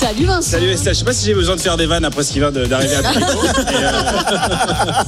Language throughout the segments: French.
Salut Vincent. Salut Estelle, je sais pas si j'ai besoin de faire des vannes après ce qui vient d'arriver à euh,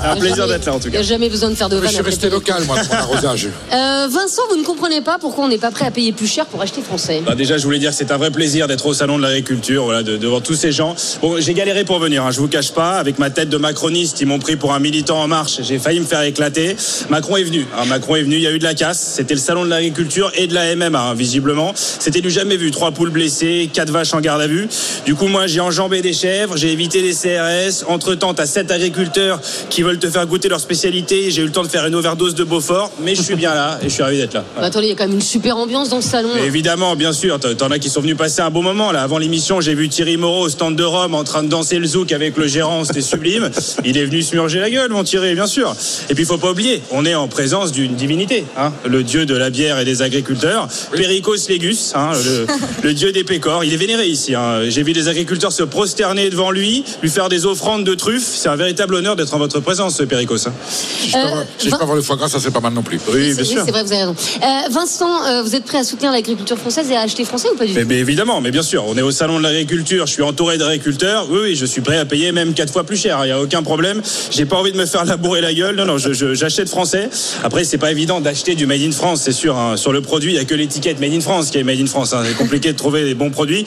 c'est un plaisir d'être là en tout Il n'y cas. a jamais besoin de faire de Je vannes. suis après resté local, moi, pour l'arrosage. Euh, Vincent, vous ne comprenez pas pourquoi on n'est pas prêt à payer plus cher pour acheter français. Bah, déjà, je voulais dire que c'est un vrai plaisir d'être au salon de l'agriculture, voilà, de- devant tous ces gens. Bon, j'ai galéré pour venir, hein, je vous cache pas, avec ma tête de macroniste, ils m'ont pris pour un militant en marche. J'ai failli me faire éclater. Macron est venu. hein, Macron est venu. Il y a eu de la casse. C'était le salon de l'agriculture et de la MMA, hein, visiblement. C'était du jamais vu. Trois poules blessées, quatre vaches en garde à vue. Du coup, moi, j'ai enjambé des chèvres, j'ai évité les CRS. Entre temps, t'as sept agriculteurs qui veulent te faire goûter leur spécialité. J'ai eu le temps de faire une overdose de Beaufort, mais je suis bien là et je suis ravi d'être là. Bah, attendez, il y a quand même une super ambiance dans ce salon. Mais évidemment, bien sûr. T'en t'en as qui sont venus passer un bon moment. Là, avant l'émission, j'ai vu Thierry Moreau au stand de Rome en train de danser le zouk avec le gérant. C'était sublime. Il est venu se murger la gueule, mon Thierry, bien sûr. Et puis, il faut pas oublier, on est en présence d'une divinité, hein, le dieu de la bière et des agriculteurs, Péricos Légus, hein, le, le dieu des pécores. Il est vénéré ici. hein. J'ai vu des agriculteurs se prosterner devant lui, lui faire des offrandes de truffes. C'est un véritable honneur d'être en votre présence, ce Péricos. Si je peux avoir- si je peux Vin- avoir le foie gras, ça c'est pas mal non plus. Oui, C'est- c'est vrai, vous avez raison. Euh, Vincent, euh, vous êtes prêt à soutenir l'agriculture française et à acheter français ou pas du tout mais évidemment, mais bien sûr, on est au salon de l'agriculture, je suis entouré d'agriculteurs. Oui, oui, je suis prêt à payer même quatre fois plus cher. Il n'y a aucun problème. J'ai pas envie de me faire labourer la gueule. Non, non, je- je- j'achète français. Après, c'est pas évident d'acheter du made in France, c'est sûr. hein. Sur le produit, il y a que l'étiquette made in France qui est made in France. hein. C'est compliqué de trouver des bons produits,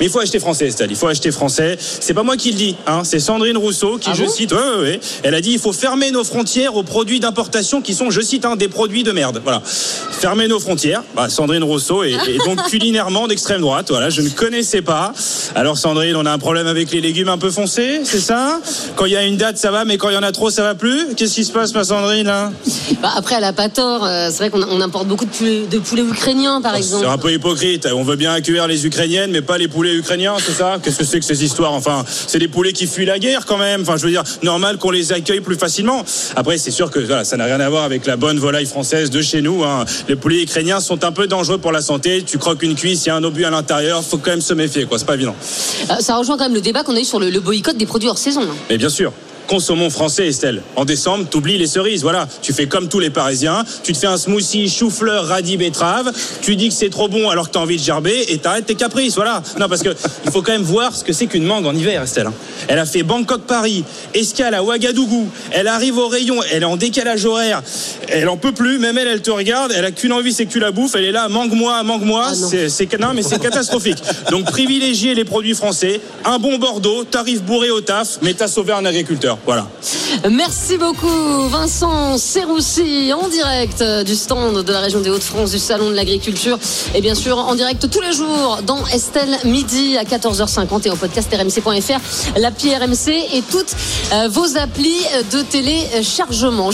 mais il faut acheter français, Il faut acheter français. C'est pas moi qui le dis. Hein. C'est Sandrine Rousseau qui, Ah je bon cite, ouais, elle a dit il faut fermer nos frontières aux produits d'importation qui sont, je cite, hein, des produits de merde. Voilà. Fermer nos frontières. Bah, Sandrine Rousseau est, est donc culinairement d'extrême droite. Voilà, je ne connaissais pas. Alors Sandrine, on a un problème avec les légumes un peu foncés, c'est ça? Quand il y a une date, ça va, mais quand il y en a trop, ça va plus? Qu'est-ce qui se passe, ma Sandrine là? Bah, Après, elle a pas tort. euh, c'est vrai qu'on on importe beaucoup de poulets, de poulets ukrainiens, par exemple. C'est un peu hypocrite. On veut bien accueillir les Ukrainiennes, mais pas les poulets ukrainiens, c'est ça Qu'est-ce que c'est que ces histoires Enfin, c'est des poulets qui fuient la guerre quand même. Enfin, je veux dire, normal qu'on les accueille plus facilement. Après, c'est sûr que voilà, ça n'a rien à voir avec la bonne volaille française de chez nous. hein. Les poulets ukrainiens sont un peu dangereux pour la santé. Tu croques une cuisse, il y a un obus à l'intérieur. Faut quand même se méfier, quoi. C'est pas évident. Euh, ça rejoint quand même le débat qu'on a eu sur le, le boycott des produits hors saison. hein. Mais bien sûr. Consommons français, Estelle. En décembre, t'oublies les cerises. Voilà. Tu fais comme tous les Parisiens. Tu te fais un smoothie chou-fleur, radis, betterave. Tu dis que c'est trop bon alors que t'as envie de gerber et t'arrêtes tes caprices. Voilà. Non, parce que il faut quand même voir ce que c'est qu'une mangue en hiver, Estelle. hein. Elle a fait Bangkok-Paris, escale à Ouagadougou. Elle arrive au rayon. Elle est en décalage horaire. Elle en peut plus. Même elle, elle te regarde. Elle a qu'une envie, c'est que tu la bouffes. Elle est là, mangue-moi, mangue-moi. Ah c'est, c'est, non, mais c'est catastrophique. Donc, privilégiez les produits français. Un bon Bordeaux, tarif bourré au taf, mais t'as sauvé un agriculteur. Voilà. Merci beaucoup Vincent Serroussi en direct euh, du stand de la région des Hauts-de-France du Salon de l'Agriculture et bien sûr en direct tous les jours dans Estelle Midi à 14h50 et en podcast rmc.fr, l'appli RMC et toutes euh, vos applis de téléchargement.